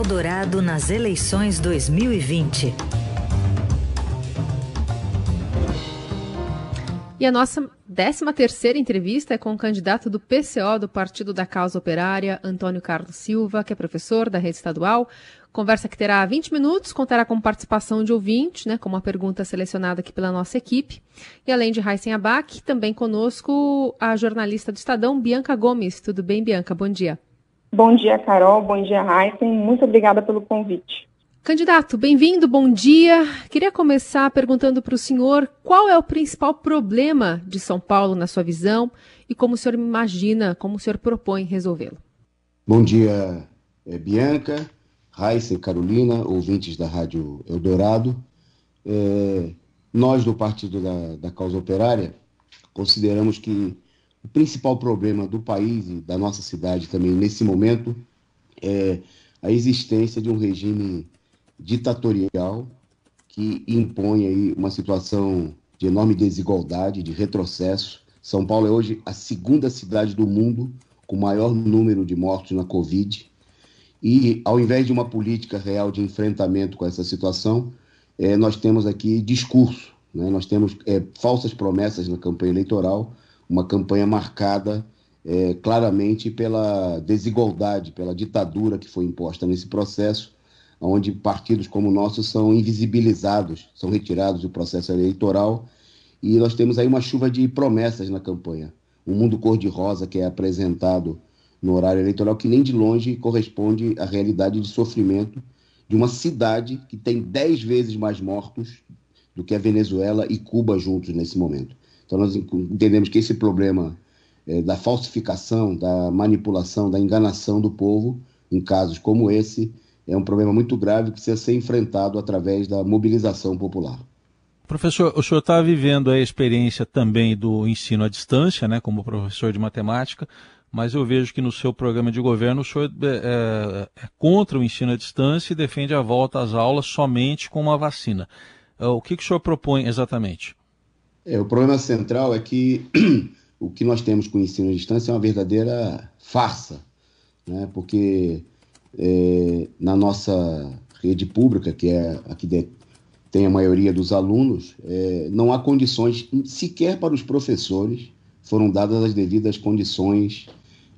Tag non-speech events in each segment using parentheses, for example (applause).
Eldorado nas eleições 2020. E a nossa 13 terceira entrevista é com o candidato do PCO do Partido da Causa Operária, Antônio Carlos Silva, que é professor da rede estadual. Conversa que terá 20 minutos, contará com participação de ouvintes, né, com uma pergunta selecionada aqui pela nossa equipe. E além de Raíssen Abac, também conosco a jornalista do Estadão, Bianca Gomes. Tudo bem, Bianca? Bom dia. Bom dia, Carol. Bom dia, Raíssen. Muito obrigada pelo convite. Candidato, bem-vindo, bom dia. Queria começar perguntando para o senhor qual é o principal problema de São Paulo na sua visão e como o senhor imagina, como o senhor propõe resolvê-lo. Bom dia, é, Bianca, Raíssa e Carolina, ouvintes da Rádio Eldorado. É, nós, do Partido da, da Causa Operária, consideramos que o principal problema do país e da nossa cidade também nesse momento é a existência de um regime ditatorial que impõe aí uma situação de enorme desigualdade, de retrocesso. São Paulo é hoje a segunda cidade do mundo com maior número de mortos na Covid. E, ao invés de uma política real de enfrentamento com essa situação, é, nós temos aqui discurso, né? nós temos é, falsas promessas na campanha eleitoral, uma campanha marcada é, claramente pela desigualdade, pela ditadura que foi imposta nesse processo onde partidos como o nosso são invisibilizados, são retirados do processo eleitoral, e nós temos aí uma chuva de promessas na campanha. Um mundo cor-de-rosa que é apresentado no horário eleitoral que nem de longe corresponde à realidade de sofrimento de uma cidade que tem dez vezes mais mortos do que a Venezuela e Cuba juntos nesse momento. Então nós entendemos que esse problema é, da falsificação, da manipulação, da enganação do povo, em casos como esse, é um problema muito grave que precisa ser enfrentado através da mobilização popular. Professor, o senhor está vivendo a experiência também do ensino à distância, né, como professor de matemática, mas eu vejo que no seu programa de governo o senhor é, é, é contra o ensino à distância e defende a volta às aulas somente com uma vacina. É, o que, que o senhor propõe exatamente? É, o problema central é que (clears throat) o que nós temos com o ensino à distância é uma verdadeira farsa, né, porque é, na nossa rede pública, que é a que tem a maioria dos alunos, é, não há condições, sequer para os professores, foram dadas as devidas condições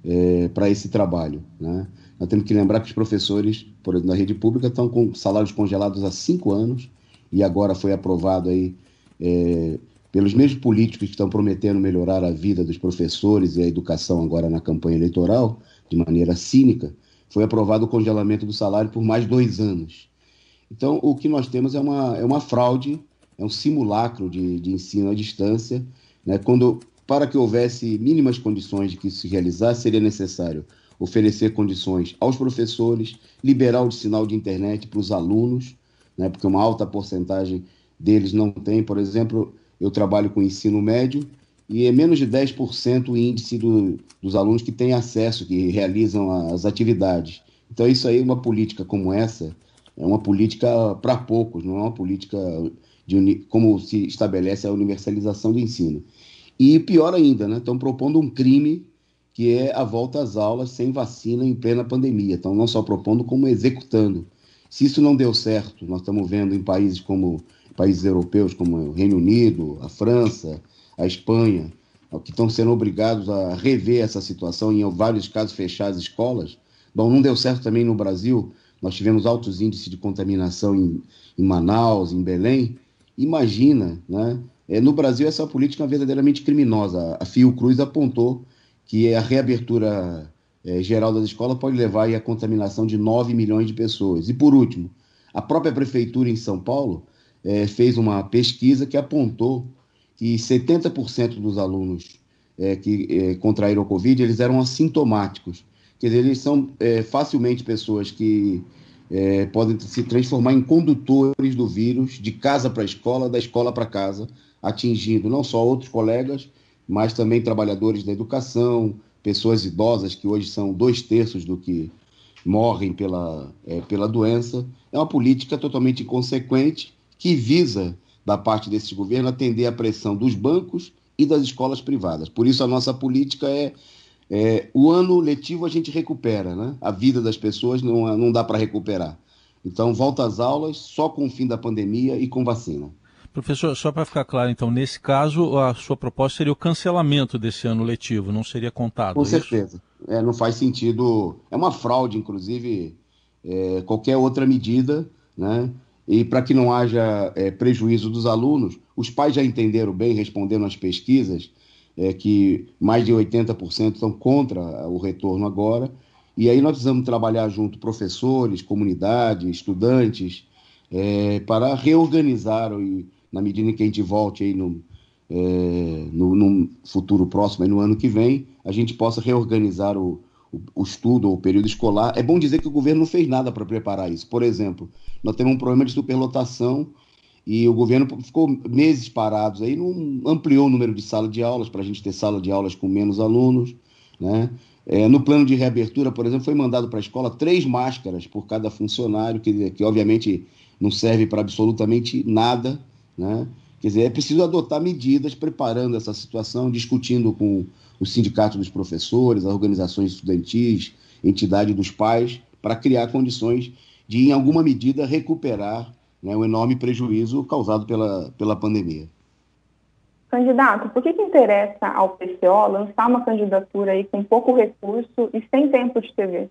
é, para esse trabalho. Né? Nós temos que lembrar que os professores, por exemplo, na rede pública, estão com salários congelados há cinco anos e agora foi aprovado aí é, pelos mesmos políticos que estão prometendo melhorar a vida dos professores e a educação agora na campanha eleitoral, de maneira cínica, foi aprovado o congelamento do salário por mais dois anos. Então, o que nós temos é uma, é uma fraude, é um simulacro de, de ensino à distância. Né? Quando, para que houvesse mínimas condições de que isso se realizasse, seria necessário oferecer condições aos professores, liberar o sinal de internet para os alunos, né? porque uma alta porcentagem deles não tem. Por exemplo, eu trabalho com ensino médio e é menos de 10% o índice do, dos alunos que têm acesso, que realizam as atividades. Então, isso aí, uma política como essa, é uma política para poucos, não é uma política de, como se estabelece a universalização do ensino. E pior ainda, né, estão propondo um crime que é a volta às aulas sem vacina em plena pandemia. Então, não só propondo, como executando. Se isso não deu certo, nós estamos vendo em países como países europeus, como o Reino Unido, a França, a Espanha, que estão sendo obrigados a rever essa situação, em vários casos fechar as escolas. Bom, não deu certo também no Brasil, nós tivemos altos índices de contaminação em, em Manaus, em Belém. Imagina, né? É, no Brasil, essa política é verdadeiramente criminosa. A Fiocruz apontou que a reabertura é, geral das escolas pode levar à contaminação de 9 milhões de pessoas. E, por último, a própria prefeitura em São Paulo é, fez uma pesquisa que apontou que 70% dos alunos é, que é, contraíram o Covid, eles eram assintomáticos. Quer dizer, eles são é, facilmente pessoas que é, podem se transformar em condutores do vírus de casa para a escola, da escola para casa, atingindo não só outros colegas, mas também trabalhadores da educação, pessoas idosas, que hoje são dois terços do que morrem pela, é, pela doença. É uma política totalmente inconsequente que visa da parte desse governo atender à pressão dos bancos e das escolas privadas. Por isso, a nossa política é É, o ano letivo a gente recupera, né? A vida das pessoas não, não dá para recuperar. Então, volta às aulas só com o fim da pandemia e com vacina. Professor, só para ficar claro, então, nesse caso, a sua proposta seria o cancelamento desse ano letivo, não seria contado? Com é certeza. É, não faz sentido. É uma fraude, inclusive, é, qualquer outra medida, né? E para que não haja é, prejuízo dos alunos, os pais já entenderam bem, respondendo às pesquisas, é, que mais de 80% estão contra o retorno agora. E aí nós precisamos trabalhar junto professores, comunidade, estudantes, é, para reorganizar, e, na medida em que a gente volte aí no, é, no, no, futuro próximo, no ano que vem, a gente possa reorganizar o, o, estudo ou o período escolar. É bom dizer que o governo não fez nada para preparar isso. Por exemplo, nós temos um problema de superlotação e o governo ficou meses parados aí, não ampliou o número de salas de aulas para a gente ter sala de aulas com menos alunos, né? É, no plano de reabertura, por exemplo, foi mandado para a escola três máscaras por cada funcionário, que, que obviamente não serve para absolutamente nada. Né? Quer dizer, é preciso adotar medidas preparando essa situação, discutindo com o sindicato dos professores, as organizações estudantis, entidade dos pais, para criar condições de, em alguma medida, recuperar né, o enorme prejuízo causado pela, pela pandemia. Candidato, por que, que interessa ao PCO lançar uma candidatura aí com pouco recurso e sem tempo de TV?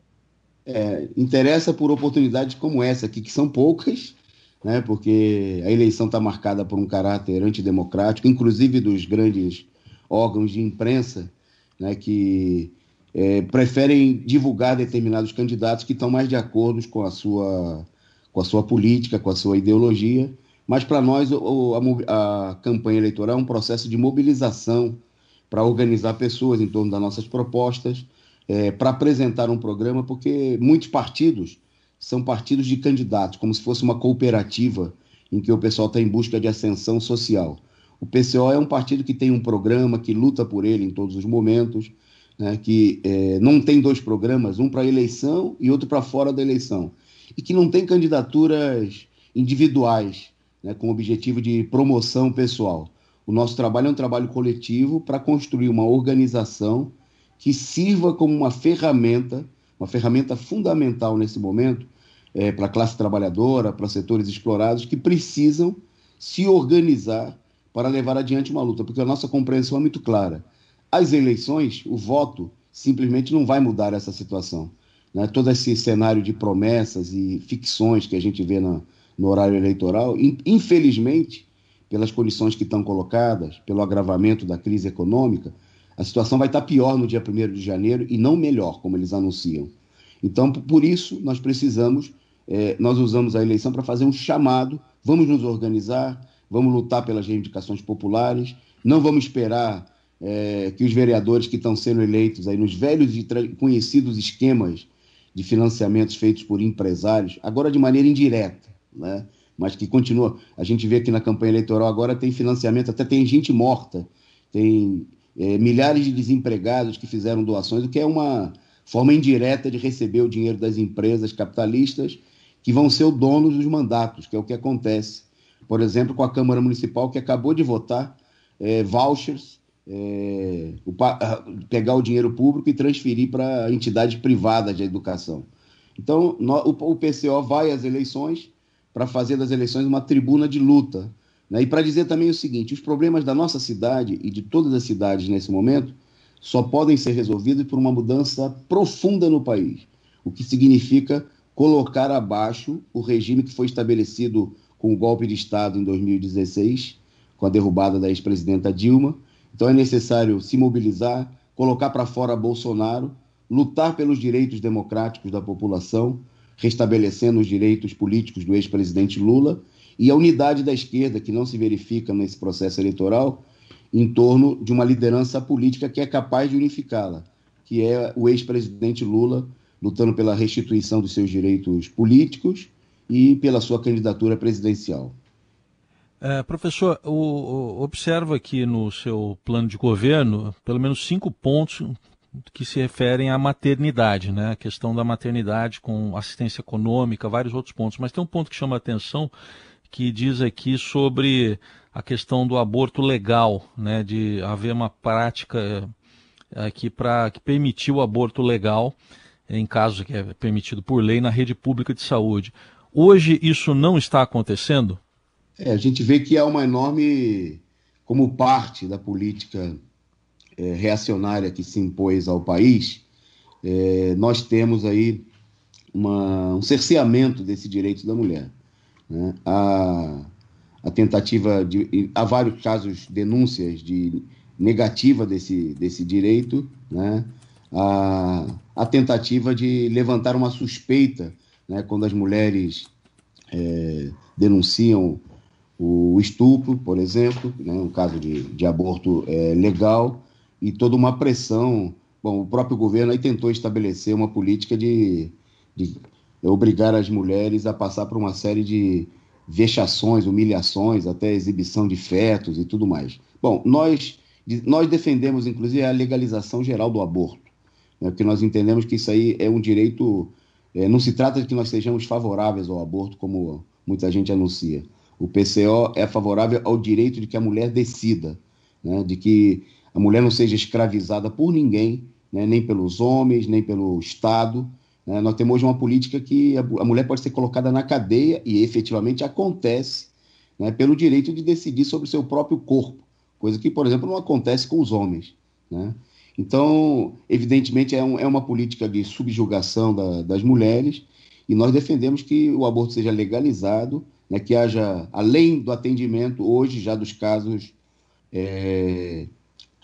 É, interessa por oportunidades como essa aqui, que são poucas, né, porque a eleição está marcada por um caráter antidemocrático, inclusive dos grandes órgãos de imprensa, né, que é, preferem divulgar determinados candidatos que estão mais de acordo com a sua, com a sua política, com a sua ideologia, mas para nós o, a, a, campanha eleitoral é um processo de mobilização para organizar pessoas em torno das nossas propostas, é, para apresentar um programa, porque muitos partidos são partidos de candidatos, como se fosse uma cooperativa em que o pessoal está em busca de ascensão social. O PCO é um partido que tem um programa, que luta por ele em todos os momentos, né, que é, não tem dois programas, um para eleição e outro para fora da eleição, e que não tem candidaturas individuais né, com o objetivo de promoção pessoal. O nosso trabalho é um trabalho coletivo para construir uma organização que sirva como uma ferramenta, uma ferramenta fundamental nesse momento é, para a classe trabalhadora, para setores explorados que precisam se organizar para levar adiante uma luta, porque a nossa compreensão é muito clara. As eleições, o voto, simplesmente não vai mudar essa situação. Né? Todo esse cenário de promessas e ficções que a gente vê na, no horário eleitoral, infelizmente, pelas condições que estão colocadas, pelo agravamento da crise econômica, a situação vai estar pior no dia 1 de janeiro e não melhor, como eles anunciam. Então, por isso, nós precisamos, é, nós usamos a eleição para fazer um chamado, vamos nos organizar, vamos lutar pelas reivindicações populares, não vamos esperar é, que os vereadores que estão sendo eleitos aí nos velhos e conhecidos esquemas de financiamentos feitos por empresários, agora de maneira indireta, né? mas que continua. A gente vê que na campanha eleitoral agora tem financiamento, até tem gente morta, tem é, milhares de desempregados que fizeram doações, o que é uma forma indireta de receber o dinheiro das empresas capitalistas que vão ser o dono dos mandatos, que é o que acontece, por exemplo, com a Câmara Municipal, que acabou de votar é, vouchers, é, o, pegar o dinheiro público e transferir para entidade privada de educação. Então, no, o, o PCO vai às eleições para fazer das eleições uma tribuna de luta. Né? E para dizer também o seguinte: os problemas da nossa cidade e de todas as cidades nesse momento só podem ser resolvidos por uma mudança profunda no país, o que significa colocar abaixo o regime que foi estabelecido com o golpe de Estado em 2016, com a derrubada da ex-presidenta Dilma. Então é necessário se mobilizar, colocar para fora Bolsonaro, lutar pelos direitos democráticos da população, restabelecendo os direitos políticos do ex-presidente Lula e a unidade da esquerda, que não se verifica nesse processo eleitoral, em torno de uma liderança política que é capaz de unificá-la, que é o ex-presidente Lula lutando pela restituição dos seus direitos políticos e pela sua candidatura presidencial. É, professor, o, o, observa aqui no seu plano de governo pelo menos cinco pontos que se referem à maternidade, né? A questão da maternidade com assistência econômica, vários outros pontos. Mas tem um ponto que chama a atenção que diz aqui sobre a questão do aborto legal, né? De haver uma prática aqui para permitir o aborto legal, em caso que é permitido por lei, na rede pública de saúde. Hoje isso não está acontecendo? É, a gente vê que há uma enorme, como parte da política é, reacionária que se impôs ao país, é, nós temos aí uma, um cerceamento desse direito da mulher. Né? A, a tentativa de. Há vários casos, denúncias de negativa desse, desse direito, né? a, a tentativa de levantar uma suspeita né? quando as mulheres é, denunciam o estupro, por exemplo, né? um caso de, de aborto é, legal, e toda uma pressão. Bom, o próprio governo aí tentou estabelecer uma política de, de obrigar as mulheres a passar por uma série de vexações, humilhações, até exibição de fetos e tudo mais. Bom, nós, nós defendemos, inclusive, a legalização geral do aborto, né, porque nós entendemos que isso aí é um direito. É, não se trata de que nós sejamos favoráveis ao aborto, como muita gente anuncia. O PCO é favorável ao direito de que a mulher decida, né, de que a mulher não seja escravizada por ninguém, né, nem pelos homens, nem pelo Estado, né? Nós temos hoje uma política que a, a, mulher pode ser colocada na cadeia, e efetivamente acontece, né, pelo direito de decidir sobre o seu próprio corpo, coisa que, por exemplo, não acontece com os homens. Né? Então, evidentemente, é, um, é, uma política de subjugação da, das mulheres, e nós defendemos que o aborto seja legalizado, né, que haja, além do atendimento, hoje já dos casos é,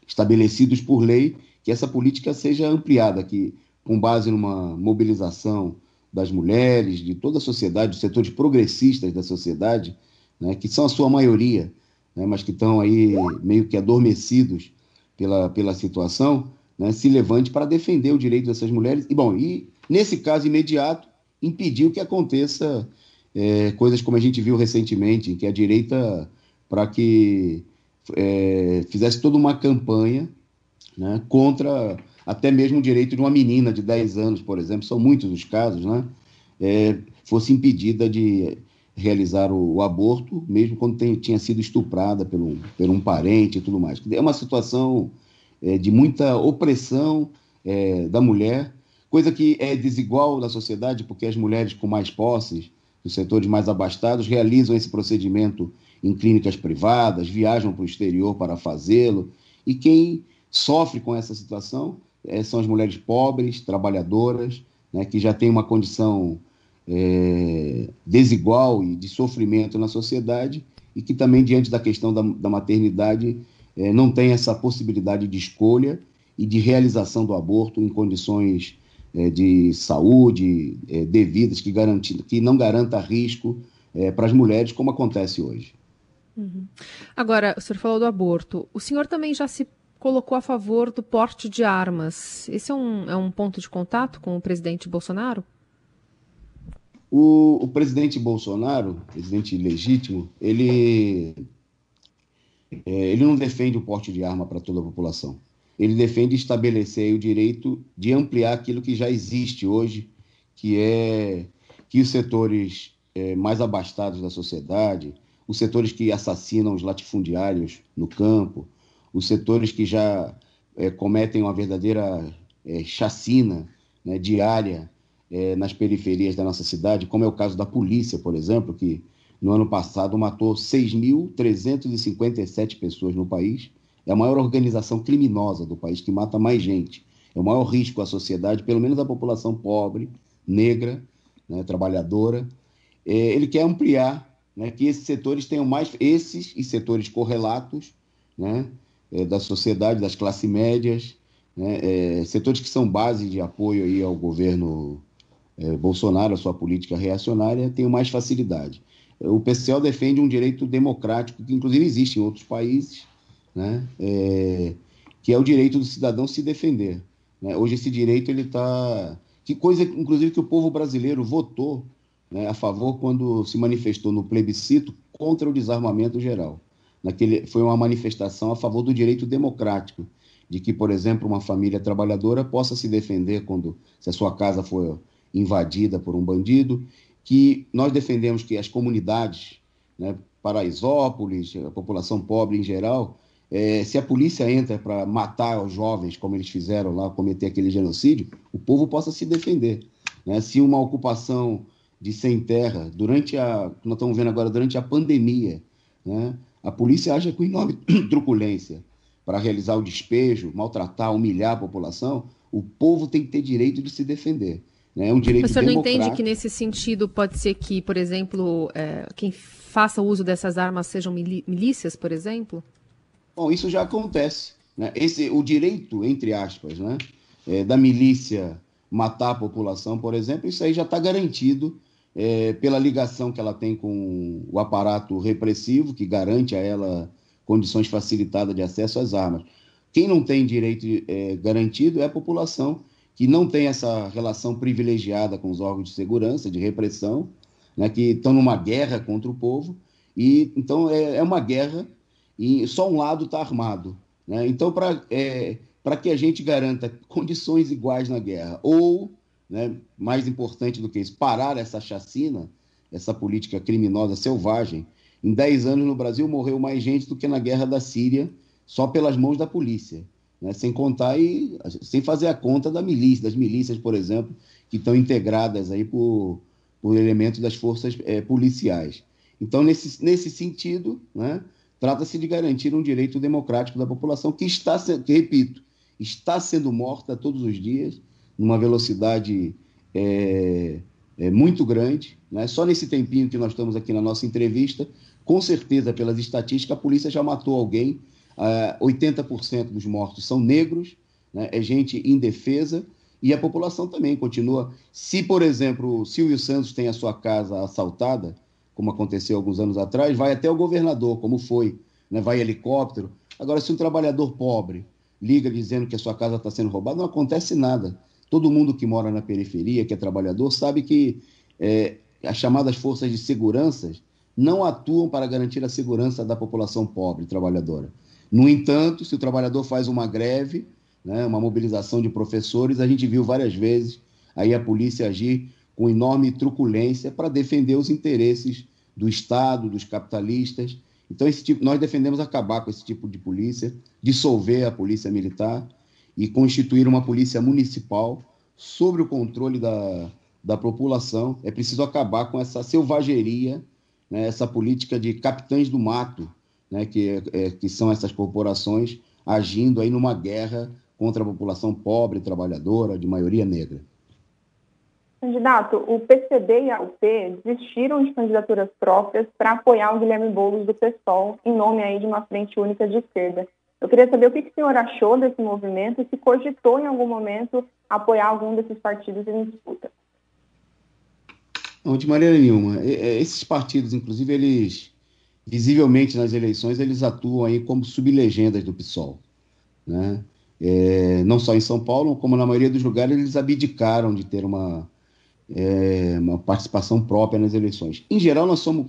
estabelecidos por lei, que essa política seja ampliada, que com base numa mobilização das mulheres, de toda a sociedade, dos setores progressistas da sociedade, né, que são a sua maioria, né, mas que estão aí meio que adormecidos pela, pela situação, né, se levante para defender o direito dessas mulheres. E, bom, e nesse caso imediato, impediu que aconteça é, coisas como a gente viu recentemente, que a direita, para que é, fizesse toda uma campanha né, contra até mesmo o direito de uma menina de 10 anos, por exemplo, são muitos os casos, né? É, fosse impedida de realizar o, o aborto, mesmo quando tem, tinha sido estuprada por um, por um parente e tudo mais. É uma situação é, de muita opressão é, da mulher, coisa que é desigual na sociedade, porque as mulheres com mais posses, os setores mais abastados, realizam esse procedimento em clínicas privadas, viajam para o exterior para fazê-lo, e quem sofre com essa situação é, são as mulheres pobres, trabalhadoras, né, que já têm uma condição é, desigual e de sofrimento na sociedade e que também, diante da questão da, da maternidade, é, não tem essa possibilidade de escolha e de realização do aborto em condições é, de saúde é, devidas, que, que não garanta risco é, para as mulheres, como acontece hoje. Uhum. Agora, o senhor falou do aborto. O senhor também já se colocou a favor do porte de armas. Esse é um, é um ponto de contato com o presidente Bolsonaro? O, o presidente Bolsonaro, presidente legítimo, ele, é, ele não defende o porte de arma para toda a população. Ele defende estabelecer o direito de ampliar aquilo que já existe hoje, que é que os setores é, mais abastados da sociedade, os setores que assassinam os latifundiários no campo, os setores que já é, cometem uma verdadeira é, chacina né, diária é, nas periferias da nossa cidade, como é o caso da polícia, por exemplo, que no ano passado matou 6.357 pessoas no país. É a maior organização criminosa do país que mata mais gente. É o maior risco à sociedade, pelo menos à população pobre, negra, né, trabalhadora. É, ele quer ampliar né, que esses setores tenham mais, esses e setores correlatos, né, é, da sociedade, das classes médias, né, é, setores que são base de apoio aí ao governo é, Bolsonaro, a sua política reacionária, tenham mais facilidade. O PCL defende um direito democrático, que inclusive existe em outros países, né, é, que é o direito do cidadão se defender. Né? Hoje esse direito ele está... Que coisa, inclusive, que o povo brasileiro votou né, a favor quando se manifestou no plebiscito contra o desarmamento geral naquele, foi uma manifestação a favor do direito democrático, de que, por exemplo, uma família trabalhadora possa se defender quando se a sua casa for invadida por um bandido, que nós defendemos que as comunidades, né, Paraisópolis, a população pobre em geral, é, se a polícia entra para matar os jovens, como eles fizeram lá, cometer aquele genocídio, o povo possa se defender. Né? Se uma ocupação de sem terra, durante a, nós estamos vendo agora, durante a pandemia, né? A polícia age com enorme (clears throat) truculência para realizar o despejo, maltratar, humilhar a população, o povo tem que ter direito de se defender. Né? É um direito o senhor não entende que nesse sentido pode ser que, por exemplo, é, quem faça uso dessas armas sejam milícias, por exemplo? Bom, isso já acontece. Né? Esse, o direito, entre aspas, né, é, da milícia matar a população, por exemplo, isso aí já está garantido é, pela ligação que ela tem com o aparato repressivo, que garante a ela condições facilitadas de acesso às armas. Quem não tem direito é, garantido é a população, que não tem essa relação privilegiada com os órgãos de segurança, de repressão, né, que estão numa guerra contra o povo, e então é, é uma guerra e só um lado está armado. Né? Então, para é, que a gente garanta condições iguais na guerra, ou, né, mais importante do que isso, parar essa chacina, essa política criminosa selvagem, em 10 anos no Brasil morreu mais gente do que na guerra da Síria, só pelas mãos da polícia. Né? Sem contar e sem fazer a conta da milícia, das milícias, por exemplo, que estão integradas aí por, por elementos das forças é, policiais. Então, nesse, nesse sentido, né, Trata-se de garantir um direito democrático da população que está, que, repito, está sendo morta todos os dias, numa velocidade é, é, muito grande. Né? Só nesse tempinho que nós estamos aqui na nossa entrevista, com certeza, pelas estatísticas, a polícia já matou alguém. Uh, 80% dos mortos são negros, né? é gente indefesa, e a população também continua. Se, por exemplo, Silvio Santos tem a sua casa assaltada, como aconteceu alguns anos atrás, vai até o governador, como foi, né? vai helicóptero. Agora, se um trabalhador pobre liga dizendo que a sua casa está sendo roubada, não acontece nada. Todo mundo que mora na periferia, que é trabalhador, sabe que é, as chamadas forças de segurança não atuam para garantir a segurança da população pobre trabalhadora. No entanto, se o trabalhador faz uma greve, né, uma mobilização de professores, a gente viu várias vezes aí a polícia agir com enorme truculência para defender os interesses do Estado, dos capitalistas. Então, tipo, nós defendemos acabar com esse tipo de polícia, dissolver a polícia militar e constituir uma polícia municipal sobre o controle da, da população. É preciso acabar com essa selvageria, né, essa política de capitães do mato, né, que, é, que são essas corporações agindo aí numa guerra contra a população pobre, trabalhadora, de maioria negra. Candidato, o PCB e a UP desistiram de candidaturas próprias para apoiar o Guilherme Boulos do PSOL em nome aí de uma frente única de esquerda. Eu queria saber o que, o senhor achou desse movimento e se cogitou em algum momento apoiar algum desses partidos em disputa. De maneira nenhuma. Esses partidos, inclusive, eles visivelmente nas eleições eles atuam aí como sublegendas do PSOL, né? É, não só em São Paulo, como na maioria dos lugares eles abdicaram de ter uma é, uma participação própria nas eleições. Em geral, nós somos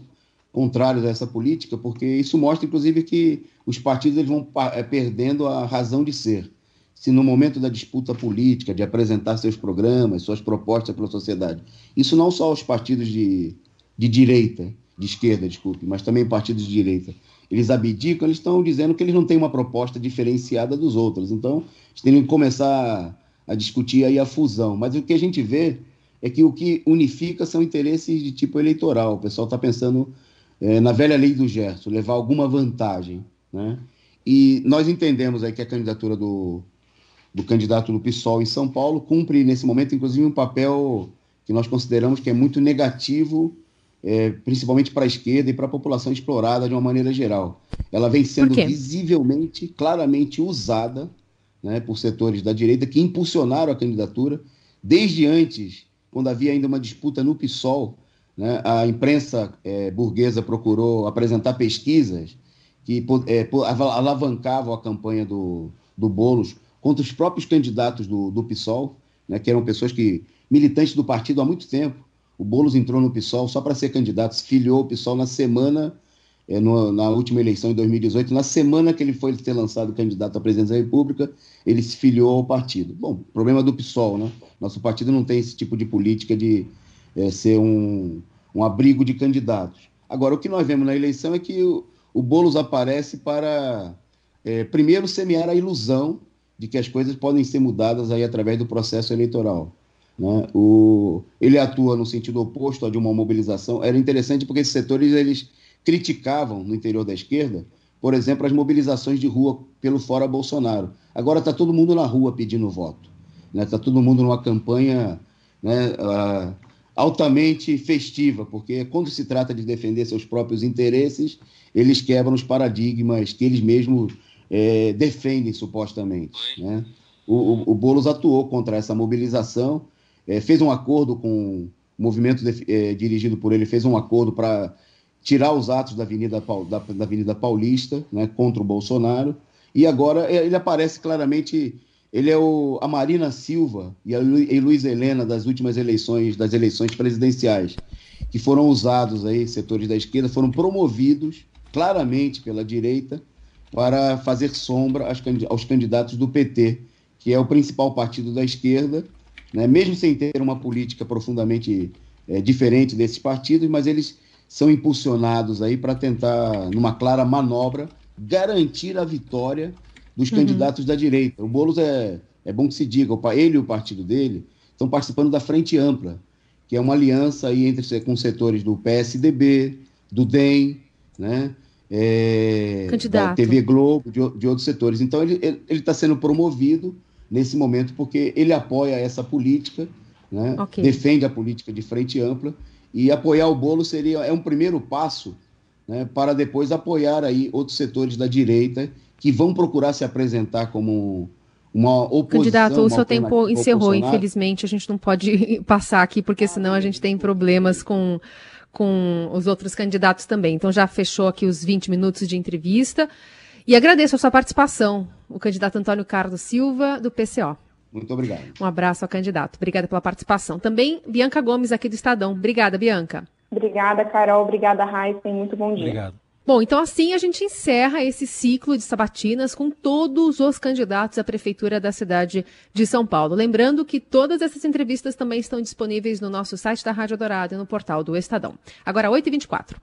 contrários a essa política, porque isso mostra, inclusive, que os partidos eles vão é, perdendo a razão de ser. Se no momento da disputa política, de apresentar seus programas, suas propostas para a sociedade, isso não só os partidos de, de direita, de esquerda, desculpe, mas também partidos de direita, eles abdicam, eles estão dizendo que eles não têm uma proposta diferenciada dos outros. Então, eles teriam que começar a discutir aí a fusão. Mas o que a gente vê é que o que unifica são interesses de tipo eleitoral. O pessoal está pensando é, na velha lei do Gerson, levar alguma vantagem. Né? E nós entendemos aí que a candidatura do, do candidato do PSOL em São Paulo cumpre, nesse momento, inclusive, um papel que nós consideramos que é muito negativo, é, principalmente para a esquerda e para a população explorada de uma maneira geral. Ela vem sendo visivelmente, claramente usada né, por setores da direita que impulsionaram a candidatura desde antes quando havia ainda uma disputa no PSOL, né, a imprensa é, burguesa procurou apresentar pesquisas que é, alavancavam a campanha do, do Boulos contra os próprios candidatos do, do PSOL, né, que eram pessoas que militantes do partido há muito tempo. O Boulos entrou no PSOL só para ser candidato, se filiou ao PSOL na semana, é, no, na última eleição em 2018, na semana que ele foi ser lançado candidato à presidência da República, ele se filiou ao partido. Bom, problema do PSOL, né? Nosso partido não tem esse tipo de política de é, ser um, um abrigo de candidatos. Agora, o que nós vemos na eleição é que o, o Boulos aparece para é, primeiro, semear a ilusão de que as coisas podem ser mudadas aí através do processo eleitoral. Né? O, ele atua no sentido oposto a de uma mobilização. Era interessante porque esses setores eles criticavam no interior da esquerda, por exemplo, as mobilizações de rua pelo fora Bolsonaro. Agora está todo mundo na rua pedindo voto. Está né? Tá todo mundo numa campanha né, uh, altamente festiva, porque quando se trata de defender seus próprios interesses, eles quebram os paradigmas que eles mesmos é, defendem supostamente. Né? O, o, o Boulos atuou contra essa mobilização, é, fez um acordo com o movimento de, é, dirigido por ele, fez um acordo para tirar os atos da Avenida, da, da Avenida Paulista né, contra o Bolsonaro, e agora ele aparece claramente. Ele é o, a Marina Silva e a Luiz Helena das últimas eleições, das eleições presidenciais, que foram usados aí, setores da esquerda, foram promovidos claramente pela direita para fazer sombra aos candidatos do PT, que é o principal partido da esquerda, né? mesmo sem ter uma política profundamente é, diferente desses partidos, mas eles são impulsionados aí para tentar, numa clara manobra, garantir a vitória dos uhum. candidatos da direita. O Boulos é, é bom que se diga, ele e o partido dele estão participando da Frente Ampla, que é uma aliança aí entre com setores do PSDB, do DEM, né? é, da TV Globo, de, de, outros setores. Então, ele está sendo promovido nesse momento porque ele apoia essa política, né? okay. defende a política de frente ampla, e apoiar o bolo seria é um primeiro passo né, para depois apoiar aí outros setores da direita que vão procurar se apresentar como uma oposição. Candidato, o seu tempo encerrou, infelizmente, a gente não pode (laughs) passar aqui, porque senão a gente tem problemas com com os outros candidatos também. Então já fechou aqui os 20 minutos de entrevista. E agradeço a sua participação, o candidato Antônio Carlos Silva, do PCO. Muito obrigado. Um abraço ao candidato. Obrigada pela participação. Também Bianca Gomes, aqui do Estadão. Obrigada, Bianca. Obrigada, Carol. Obrigada, Raíssa. Muito bom dia. Obrigado. Bom, então assim a gente encerra esse ciclo de sabatinas com todos os candidatos à prefeitura da cidade de São Paulo. Lembrando que todas essas entrevistas também estão disponíveis no nosso site da Rádio Dourado e no portal do Estadão. Agora, 8h24.